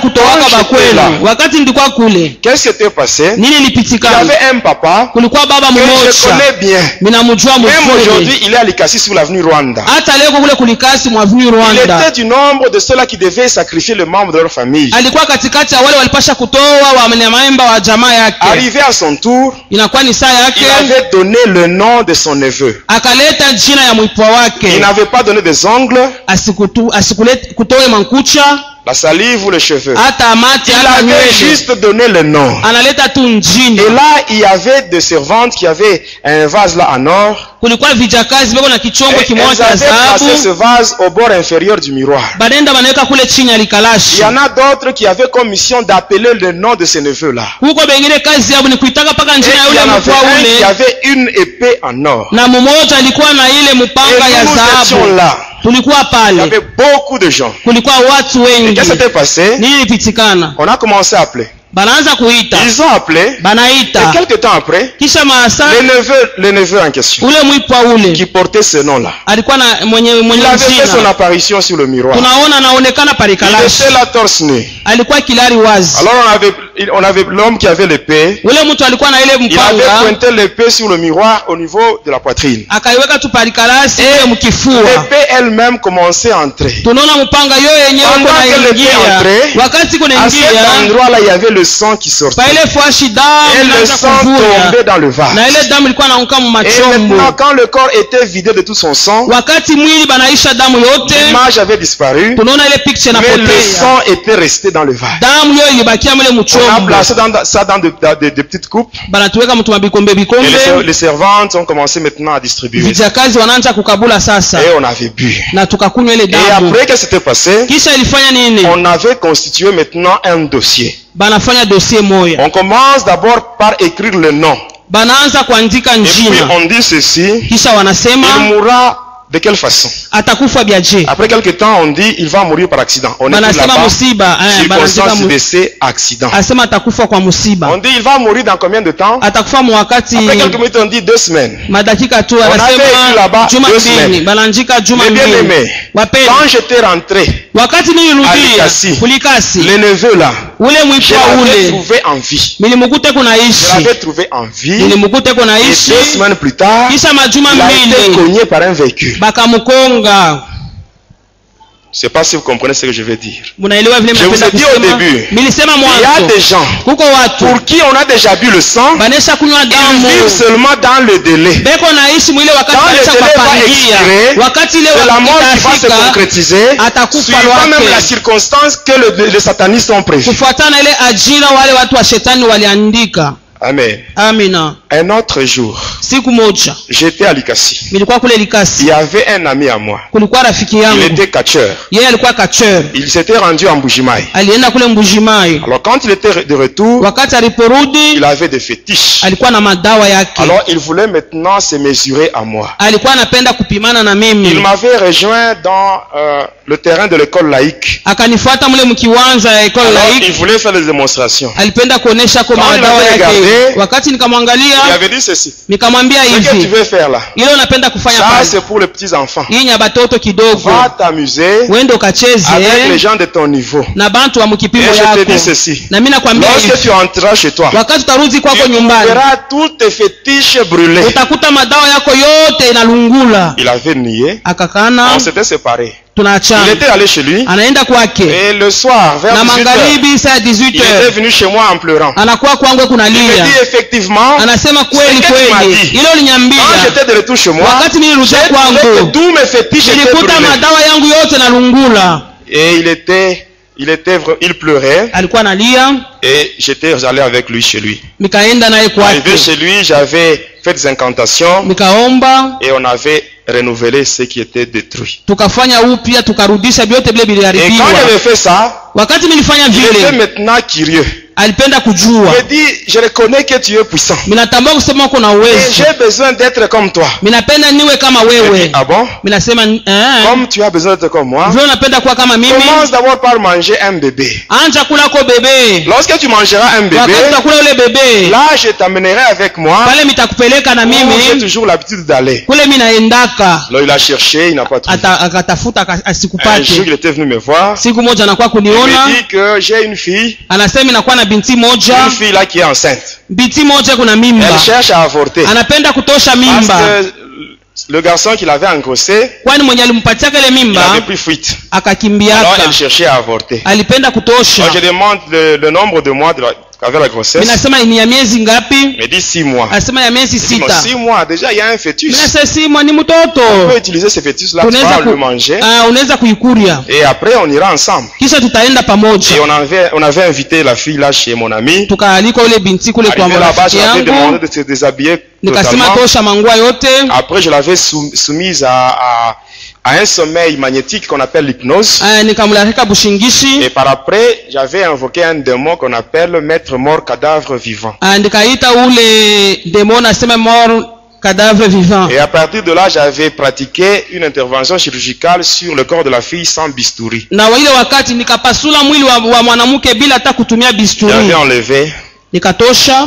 kutowaka bakwenu wakati kule Qu'est-ce qui s'était passé? nini Il y avait un papa kulikuwa baba que je mmoja. connais bien. Même aujourd'hui, il est à Likasi sur l'avenue Rwanda. hata leo kule kulikasi mwavuni Il rwanda. était du nombre de ceux-là qui devaient sacrifier le membre de leur famille. alikuwa katikati ya wale walipasha kutoa wanyamaemba wa jamaa yake. Arrivé à son tour, inakuwa ni saa yake. il avait donné le nom de son neveu. akaleta jina ya mwipwa Il wake n'avait la salive ou les cheveux? Il avait juste donné le nom. Et là, il y avait des servantes qui avaient un vase là en or. Et elles avaient placé ce vase au bord inférieur du miroir. Il y en a d'autres qui avaient comme mission d'appeler le nom de ces neveux-là. Et il y en avait un qui avait une épée en or. Et nous étions là. Tulikuwa Il y avait beaucoup de gens. kulikuwa watu Et wengi qu'est-ce qui s'était passé? On a commencé à appeler. banaanza kuita Ils ont appelé. Et quelques temps après, kisha maasa en question, ule mwipwa ule qui portaient ce nom-là, alikuwa na mwenye mwenye il avait fait son apparition sur le miroir. tunaona anaonekana Il était là torse nu. alikuwa kilari wazi Alors on avait, on avait l'homme qui avait l'épée. Il avait pointé l'épée sur le miroir au niveau de la poitrine. L'épée elle-même commençait à entrer. Pendant que l'épée entrait, À cet endroit-là, il y avait le sang qui sortait. Et le sang tombait dans le vase. Et maintenant, quand le corps était vidé de tout son sang, l'image avait disparu, mais le sang était resté dans le vase. On a placé dans- ça dans de, dans de- de petites coupes. Et les, servantes ont commencé maintenant à distribuer. Et on avait bu. Et après, qu'est-ce qui s'était passé? On avait constitué maintenant un dossier. On commence d'abord par écrire le nom. Et puis on dit ceci, il mourra de quelle façon Après quelque temps, on dit il va mourir par accident. On banasema là-bas, circonstance décès, accident. On dit il va mourir dans combien de temps Après quelques minutes, on dit deux semaines. tu avait anasema là-bas deux semaines. Mais bien aimé, quand j'étais rentré, Alikasi. kulikasi le neveu là, je l'avais trouvé en vie. Je l'avais trouvé en vie. Et deux semaines plus tard, il a été cogné par un véhicule. Bakamukonga. Je ne sais pas si vous comprenez ce que je veux dire. Je vous ai dit au début, Il y a des gens pour qui on a déjà bu le sang, ils vivent seulement dans le délai. Quand le délai va expirer, C'est la mort qui va se concrétiser, suivant même la circonstance que le- les satanistes ont prévue. Amen. amina Un autre jour, j'étais à Likasi. Il y avait un ami à moi. Il était catcheur. Il s'était rendu en mbujimai Alors quand il était de retour, il avait des fétiches. Alors il voulait maintenant se mesurer à moi. Il m'avait rejoint dans euh, le terrain de l'école laïque. akanifuata mle mkiwanja ya ekole Alors laiki il voulait faire des démonstrations. alipenda kuonesha kwa Quand madawa il m'avait yake regardé, wakati Il avait dit ceci. nikamwambia Ce que tu hivi veux faire là, ile unapenda kufanya ça c'est pour les petits enfants. hii ni ya batoto kidogo Va t'amuser ukacheze avec les gens de ton niveau. na bantu wa Et mkipimo je te dis ceci. na mimi nakwambia Lorsque hivi tu entreras chez toi, wakati utarudi kwako tu nyumbani verras toutes tes fétiches brûlées. utakuta madawa yako yote inalungula Il avait nié. akakana On s'était séparés. Il était allé chez lui. anaenda kwake. Et le soir, vers na 18 heures, magharibi saa 18 il était venu chez moi en pleurant. anakuwa kwangu Il me dit effectivement, anasema kweli kweli. ile uliniambia quand j'étais de retour chez moi, wakati nilirudia kwangu tous mes fétiches étaient nilikuta brûlés. madawa yangu yote nalungula Et il était, il était, vra- il pleurait. alikuwa analia Et j'étais allé avec lui chez lui. nikaenda naye Arrivé kwake chez lui, j'avais fait des incantations. Nikaomba. Et on avait renouvelé ce qui était détruit. tukafanya upya tukarudisha vyote vile Et quand j'avais fait ça, wakati nilifanya il était vile maintenant curieux. Alipenda kujua Il dit, je reconnais que tu es puissant. minatambua kusema uko na Et uwezo j'ai besoin d'être comme toi. minapenda niwe kama ah bon? Minasema eh, Comme tu as besoin d'être comme moi, vile unapenda kuwa kama mimi commence d'abord par manger un bébé. anja bebe Lorsque tu mangeras un bébé, wakati utakula ule bebe là je t'amènerai avec moi. pale mitakupeleka na J'ai toujours l'habitude d'aller. kule mi naendaka Alors il a cherché, il n'a pas trouvé. Akatafuta Un jour, il était venu me voir. siku moja anakuwa Il me dit que j'ai une fille, anasema inakuwa na binti moja une fille là qui est enceinte. binti moja kuna mimba Elle cherche à avorter. anapenda kutosha Parce mimba que le garçon qui l'avait engrossé, kwani mwenye alimpatiaka ile mimba? akakimbiaka elle cherchait à avorter. alipenda kutosha Alors je demande le, le nombre de mois de la, qu'avait la grossesse. me dit 6 mois. six mois, déjà il y a un fœtus. On peut utiliser ce fœtus-là, tu tunaweza vas ku, le manger. ah, Et après, on ira ensemble. Et on avait, on avait invité la fille là chez mon ami. Arrivé là-bas, l'avais demandé de se déshabiller totalement. Après, je l'avais sou- soumise à, à, à un sommeil magnétique qu'on appelle l'hypnose. Et par après, j'avais invoqué un démon qu'on appelle maître mort cadavre vivant. Cadavre Et à partir de là, j'avais pratiqué une intervention chirurgicale sur le corps de la fille sans bistouri. J'avais enlevé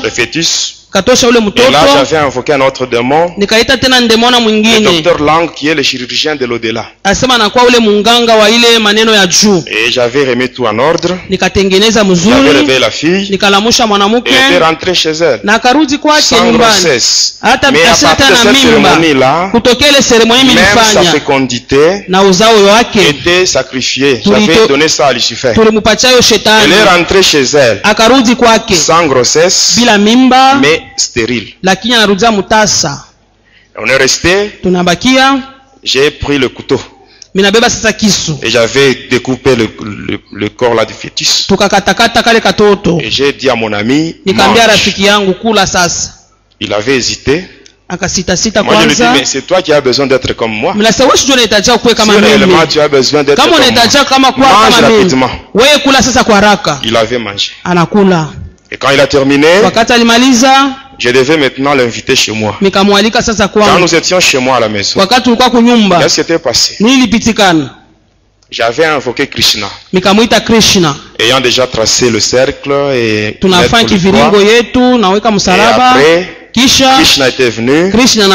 le fœtus. Katosha ule Et là, mtoto j'avais invoqué un autre démon, nikaita tena ndemona le docteur Lang, qui est le chirurgien de l'au-delà. asema anakuwa ule munganga wa ile maneno ya juu Et j'avais remis tout en ordre. nikatengeneza J'avais réveillé la fille. nikalamusha Et était rentrée chez elle. na akarudi kwake Sans nyumbani grossesse. hata tena cette mimba kutokea ile seremoni fécondité na uzao wake était sacrifiée. Tulito- J'avais donné ça à Lucifer. tulimupatia hiyo shetani est rentrée chez elle. akarudi kwake Sans grossesse, bila mimba mais stérile. lakini anarudia mutasa On est resté. tunabakia J'ai pris le couteau. minabeba sasa kisu Et j'avais découpé le, le- le corps là du fœtus. tukakatakata kale katoto Et j'ai dit à mon ami, rafiki yangu kula sasa Il avait hésité. akasitasita Moi, je lui ai dit, kwanza mais c'est toi qui as besoin d'être comme moi. mnasema wewe sio unahitajia kuwe Si kama mimi réellement tu as besoin d'être kama comme moi, unahitajia kama kuwa mange kama mimi rapidement. wewe kula sasa kwa haraka Il avait mangé. anakula Et quand il a terminé, je devais maintenant l'inviter chez moi. Quand nous étions chez moi à la maison, qu'est-ce qui s'était passé? J'avais invoqué Krishna, ayant déjà tracé le cercle et Et après, kisha Krishna était venu. krishna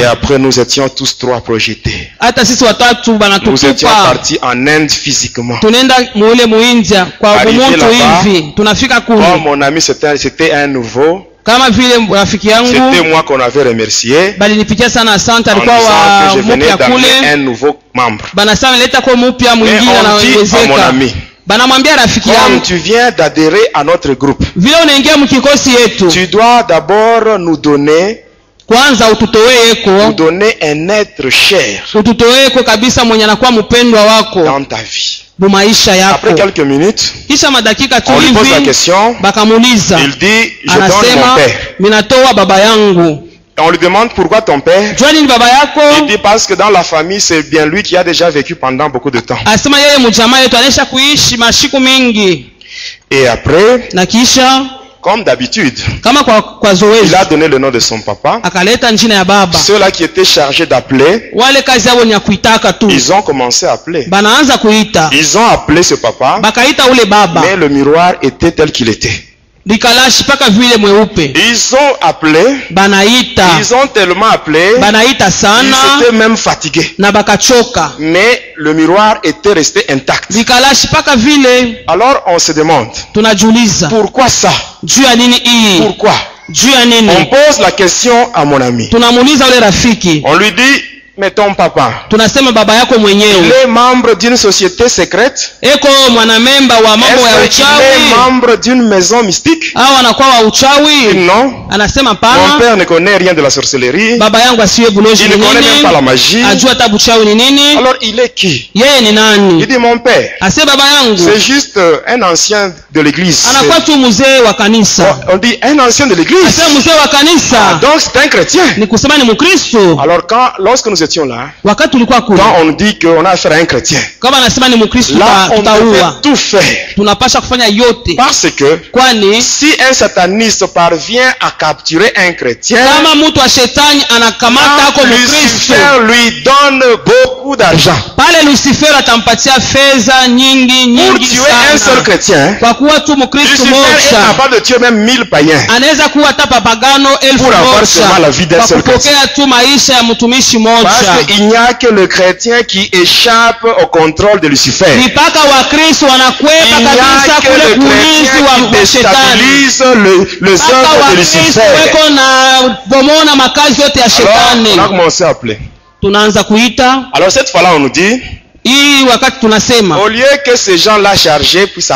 Et après, nous étions tous trois projetés. hata sisi watatu Nous étions partis en Inde physiquement. tunaenda muule muindia kwa hivi tunafika kule mon ami, c'était un nouveau. kama vile rafiki C'était moi qu'on avait remercié. balinipikia sana asante En alikuwa wa que je venais mupya d'amener kule un nouveau membre. banasema leta kwa Mais mwingine anaongezeka ami, banamwambia rafiki comme yangu tu viens d'adhérer à notre groupe, vile unaingia mkikosi yetu tu dois d'abord nous donner, kwanza nous ututoweeko donner un être cher ututoweeko kabisa mwenye anakuwa mpendwa wako dans ta vie. mumaisha yako Après quelques minutes, kisha madakika tu on lui pose la hivi question. bakamuuliza Il dit, je donne mon anasema père. minatoa baba yangu Et on lui demande pourquoi ton père. Il dit parce que dans la famille, c'est bien lui qui a déjà vécu pendant beaucoup de temps. Et après, comme d'habitude, il a donné le nom de son papa. Ceux-là qui étaient chargés d'appeler, ils ont commencé à appeler. Ils ont appelé ce papa, mais le miroir était tel qu'il était. Likalashi mpaka vile mweupe Ils ont appelé, banaita ils ont tellement appelé, banaita ils étaient même fatigués. na bakachoka Mais le miroir était resté intact. likalashi mpaka vile Alors on se demande, tunajiuliza pourquoi ça? Juu ya nini hii Pourquoi? Juu ya On pose la question à mon ami. tunamuuliza ule rafiki. On lui dit, mais ton papa, tunasema baba yako il mwenyewe est membre d'une société secrète eko mwanamemba wa mambo ya Est-ce qu'il est uchawi membre d'une maison mystique? Au anakuwa wa uchawi? Non. anasema Mon pana père ne connaît rien de la sorcellerie. baba yangu asiwe buloji Il ne connaît même pas la magie. ajua hata buchawi ni nini? Alors il est qui? Yeye ni Il nani dit mon père. ase baba yangu C'est juste euh, un ancien de l'église. anakuwa tu mzee wa kanisa On dit un ancien de l'église. ase mzee wa Ah, kanisa Donc c'est un chrétien. ni kusema ni mkristo Alors quand, lorsque nous étions là, quand on dit qu'on a affaire à un chrétien, là, on devait tout faire. Parce que si un sataniste parvient à capturer un chrétien, Lucifer lui donne beaucoup d'argent. Pour tuer un seul chrétien, Lucifer est capable de tuer même mille païens. Pour avoir seulement la vie d'un seul kupokea Parce qu'il n'y a que le chrétien qui échappe au contrôle de Lucifer. Il n'y a que le chrétien qui déstabilise le, le de Lucifer. Alors, on a commencé à appeler. Alors, cette fois-là, on nous dit, hii wakati tunasema au lieu que ces gens-là chargés puissent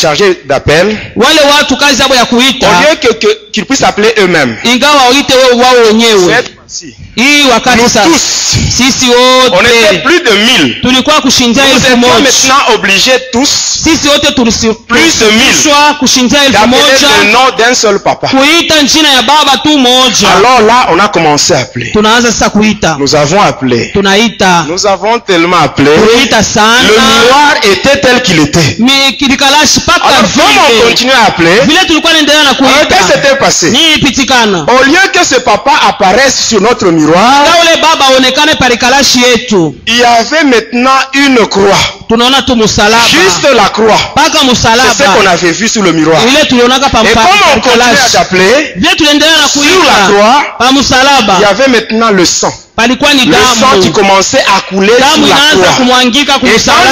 chargés d'appel, wale watu kazi yabo ya au lieu que- qu'ils puissent appeler eux-mêmes, ingawa waite wao wao wenyewe cette fois-ci, hii wakati sasa tous, sisi on était wote plus de mille. tulikuwa kushinjia elfu moja maintenant obligés tous sisi wote Plus de mille. tulisishwa kushinjia elfu moja nom d'un seul papa. kuita njina ya baba tu moja Alors là, on a commencé à appeler. tunaanza sasa kuita Nous avons appelé. tunaita Nous avons tellement appelé. Le miroir était tel qu'il était. Kilikalashi Alors, comme on continue à appeler, vile tulikuwa naendelea na alors qu'est-ce qui kuita s'était passé ipitikana? Au lieu que ce papa apparaisse sur notre miroir, il y avait maintenant une croix. Juste la croix. C'est ce qu'on avait vu sur le miroir. Et comme on parikalashi à appeler, vile tuliendelea na sur la croix, il y avait maintenant le sang. Palikuwa ni Le sang qui commençait à couler damu sur inaanza croix. kumwangika Et quand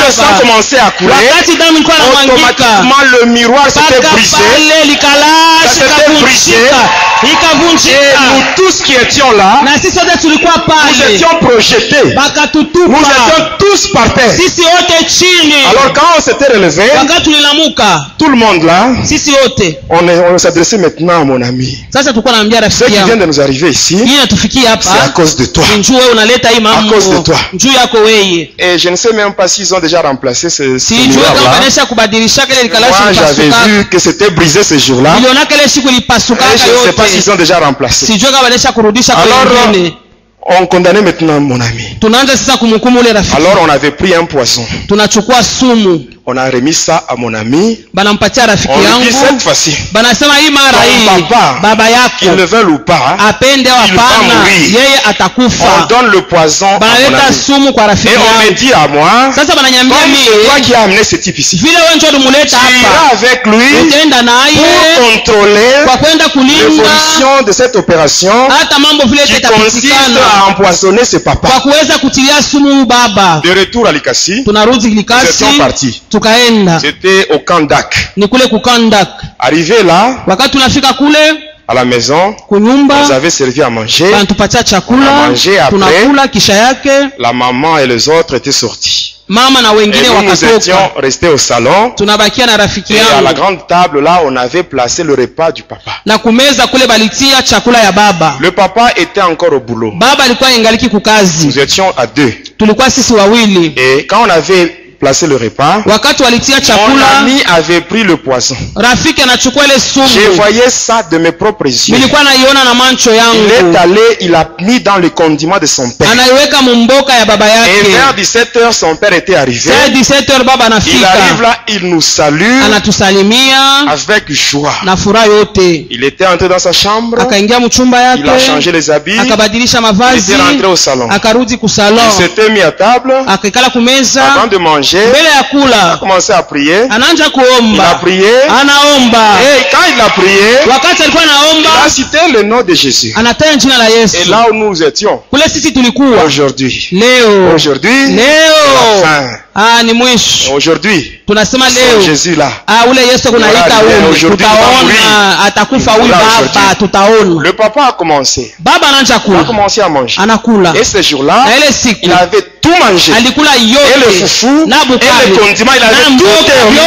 le sang commençait à couler, damu ilikuwa automatiquement le miroir s'était brisé. pale likalashi ikavunjika Et nous tous qui étions là, na sisi wote tulikuwa nous étions projetés. Nous étions tous par terre. sisi wote chini Alors quand on s'était relevé, wakati tulilamuka tout le monde là, sisi wote on, est- on s'adressait maintenant à mon ami. sasa tulikuwa naambia Ce qui vient de nous arriver ici, hii c'est à cause de toi. Njuu wewe unaleta hii mambo. njuu yako weye Et je ne sais même pas s'ils ont déjà remplacé ce, sijue kama wanaisha kubadilisha kile likalashi Moi, j'avais lipasukaka vu que c'était brisé ce jour-là. niliona kile siku lipasukaka je ne sais pas yote s'ils ont déjà remplacé. sijue kama wanaisha kurudisha Alors, kwengine on condamnait maintenant mon ami. Alors, on avait pris un poison. On a remis ça à mon ami. On lui dit cette fois-ci, papa, qu'il le veuille ou pas, il va mourir. on donne le poison à mon ami. Et on me dit à moi, comme c'est toi qui as amené ce type ici, tu iras avec lui pour contrôler l'évolution de cette opération qui consiste à empoisonner ses kwa papas. kuweza kutilia sumu huyu baba De retour à Likasi, tunarudi likasi étions partis. tukaenda C'était au camp d'Ac. ni kule kukandak Arrivé là, wakati tunafika kule à la maison, kunyumba avait servi à manger. banatupatia On a chakula mangé après. tunakula kisha yake La maman et les autres étaient sortis. Mama na wengine nous, nous étions wakatoka restés au salon. tunabakia na rafiki Et à la grande table, là, on avait placé le repas du papa. na kumeza kule balitia chakula ya baba Le papa était encore au boulot. baba alikuwa ingaliki kukazi Nous étions à deux. tulikuwa sisi wawili Et quand on avait placé le repas, wakati walitia mon chakula ami avait pris le poisson. rafiki anachukua ile Je voyais ça de mes propres yeux. nilikuwa naiona na mancho Il est allé, il a mis dans le condiment de son père. anaiweka mumboka ya baba Et vers 17 heures, son père était arrivé. saa 17 baba Il arrive là, il nous salue anatusalimia avec joie. na furaha yote. Il était entré dans sa chambre, akaingia mchumba il a changé les habits, akabadilisha il était rentré au salon. akarudi Il s'était mis à table, kumeza avant de manger, mbele ya il a commencé à prier. Il a prié, anaomba et quand il a prié, wakati alikuwa il a cité le nom de Jésus. anataja jina la Et là où nous étions, kule sisi tulikuwa aujourd'hui, leo aujourd'hui, leo la fin. Ah, ni mwisho Aujourd'hui, tunasema sans leo Jésus là. ah, ule yesu tutaona atakufa huyu baba tutaona Le papa a commencé. baba a kula commencé à manger. anakula Et ce ile siku il avait tout mangé. alikula Et le na et le condiment, il avait tout terminé.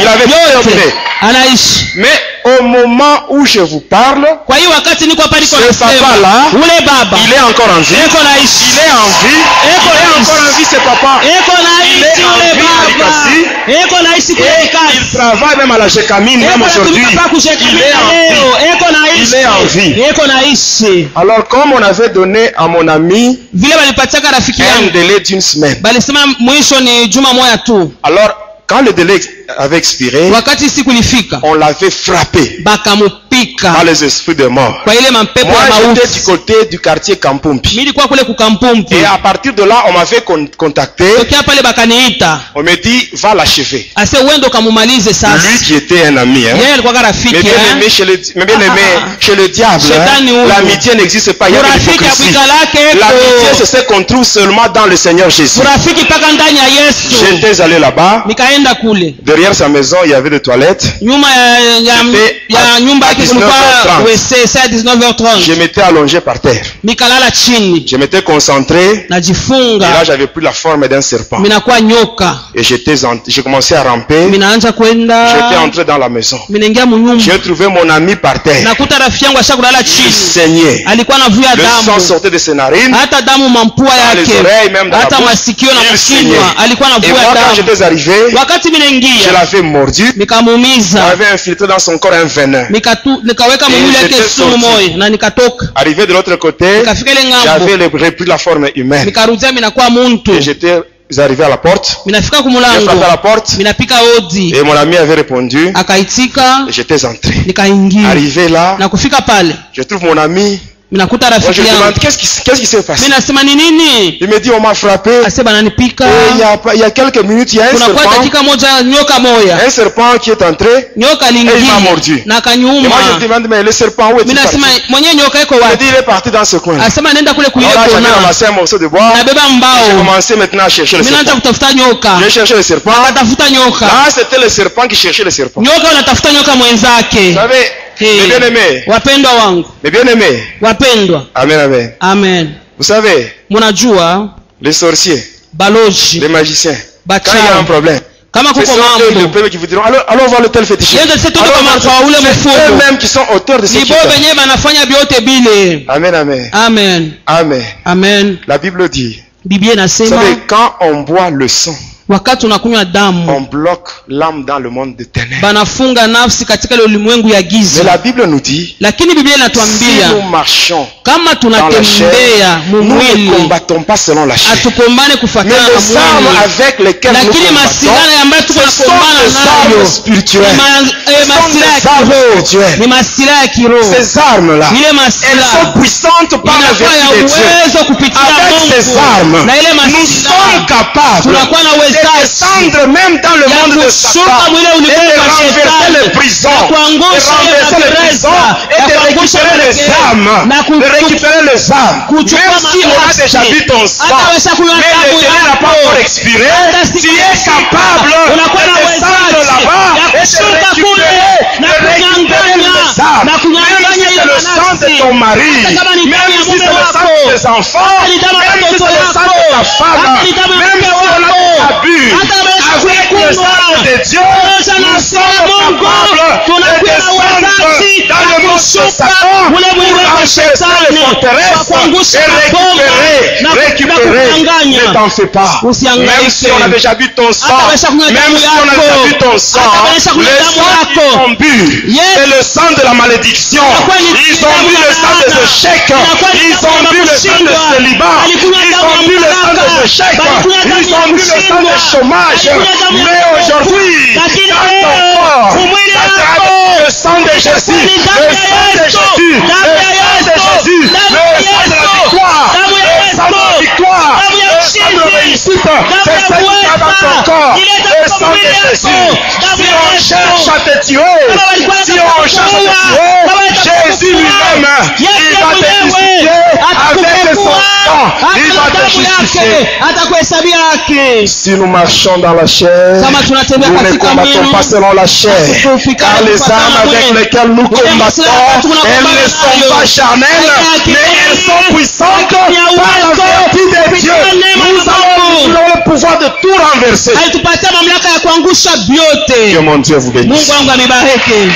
Il avait tout yote terminé. anaishi Mais au moment où je vous parle, kwa hiyo wakati niko hapa niko Ce nasema papa-là, ule baba il est encore en vie. Il est en vie. Il est encore papa. Il est en vie à Et travaille même à la Gécamine, même aujourd'hui. Il est en vie. Il est en Alors, comme on avait donné à mon ami un délai d'une semaine, alors quand le délai avait expiré, on l'avait frappé par les esprits de mort. kwa ile mapepo Moi, j'étais du côté du quartier Kampumpi. Et à partir de là, on m'avait con- contacté. On me dit, va l'achever. sasa Lui qui était un ami, hein. alikuwa Mais bien aimé chez le, mais bien aimé Ah, ah, ah. chez le diable, hein, l'amitié n'existe pas. Il y a de urafiki l'hypocrisie. abwikalake L'amitié, c'est ce qu'on trouve seulement dans le Seigneur Jésus. J'étais allé là-bas. Derrière sa maison, il y avait des toilettes. Ya, ya, C'était ya à- nyumba à yake kulikuwa 19h30. wc saa 19h30 Je m'étais allongé par terre. Je m'étais concentré. Et là, j'avais pris la forme d'un serpent. Et j'étais j'ai commencé à ramper. J'étais entré dans la maison. J'ai trouvé mon ami par terre. Il saignait. Le sang sortait de ses narines. Dans les oreilles, même dans la bouche. Il saignait. Et moi, quand j'étais arrivé, je l'avais mordu. J'avais infiltré dans son corps un venin. Nikaweka mwili yake sumu moyo na nikatoka Arrivé de l'autre côté, nikafika ile j'avais ng'ambo le- repris la forme humaine. nikarudia minakuwa muntu Et j'étais arrivé à la porte. minafika J'ai frappé à la kumulango porte. minapika odi Et mon ami avait répondu. akaitika Et j'étais entré. nikaingia Arrivé là, na kufika pale je trouve mon ami. Je demande qu'est-ce qui, s'est passé? Il me dit on m'a frappé. il y a, il y a quelques minutes, il y a un serpent. Un serpent qui est entré. nyoka Et il m'a mordu. na Et moi je demande mais le serpent où est-il parti? Il dit il est parti dans ce coin. Alors j'avais kuyekona ramassé un morceau de bois. J'ai commencé maintenant à chercher le serpent. J'ai cherché le serpent. Là c'était le serpent qui cherchait le serpent. Vous savez, Bien-aimés, wapendwa wangu. Wapendwa. Amen, amen. amen. Vous savez, munajua les sorciers, baloji les magiciens, quand il y a un problème, kama kuko eux mambo. premiers qui vous diront, allons, allons voir le tel fétichiste. Mfumo. eux-mêmes qui sont auteurs de ce qui benyewe banafanya vyote bile Amen, amen. amen. Amen. amen. La Bible dit, biblia vous inasema savez, quand on boit le sang, wakati unakunywa on bloque l'âme dans le monde des ténèbres. banafunga nafsi katika ile ulimwengu ya Mais la Bible nous dit, lakini biblia si nous inatuambia marchons kama dans la tunatembea chair, nous ne mumwili combattons pas selon la chair. hatukombane kufatana les na armes mwili. avec lesquelles nous lakini combattons, masilana ambayo tuko nakombana nayo spirituelles. ni ma- eh, masila ya kiroho. ile elles masila sont puissantes par la inakuwa ya de uwezo kupitia Avec ces Mungu armes, na ile tunakuwa na de uwezaji descendre même dans le monde de Satan et de renverser les prisons, de renverser les prisons et de récupérer les âmes, de récupérer les âmes. Même si on a déjà vu ton sang, mais le n'a pas encore expiré, tu es capable de descendre là-bas et de récupérer, de récupérer les âmes. Même si c'est le sang de ton mari, même si c'est le sang de tes enfants, même si c'est le sang de ta femme, même si on a Yesu avec le sang de Dieu, nous sommes capables de descendre dans le monde de Satan pour les forteresses et récupérer, na récupérer. Ne t'en fais pas. Même si on a déjà bu ton sang, même si on a déjà bu ton sang, le sang qu'ils ont bu, c'est le sang de la malédiction. Ils ont bu le sang des échecs. Ils ont bu le sang de célibat. Ils ont bu le sang des échecs. Ils ont bu le sang Alikunywa damu ya Mais aujourd'hui, dans ton corps, le sang de Jésus. Le sang de. Jésus. Le sang de. Jésus. Le sang de la victoire. Le sang de la victoire. C'est ça qui va dans ton uweza. corps. Le sang de. Jésus. Si on cherche à te tuer, si on cherche à te tuer, Jésus lui-même, il va te justifier avec son sang. Il va te justifier. Si nous marchons dans la chair, nous ne combattons pas selon la chair. Car les armes avec lesquelles nous combattons, elles ne sont pas charnelles, mais elles sont puissantes par la vertu de Dieu. Nous Mungu. Nous avons le pouvoir de tout renverser. alitupatia mamlaka ya kuangusha Que vyote mon Dieu vous bénisse. mungu wangu amebariki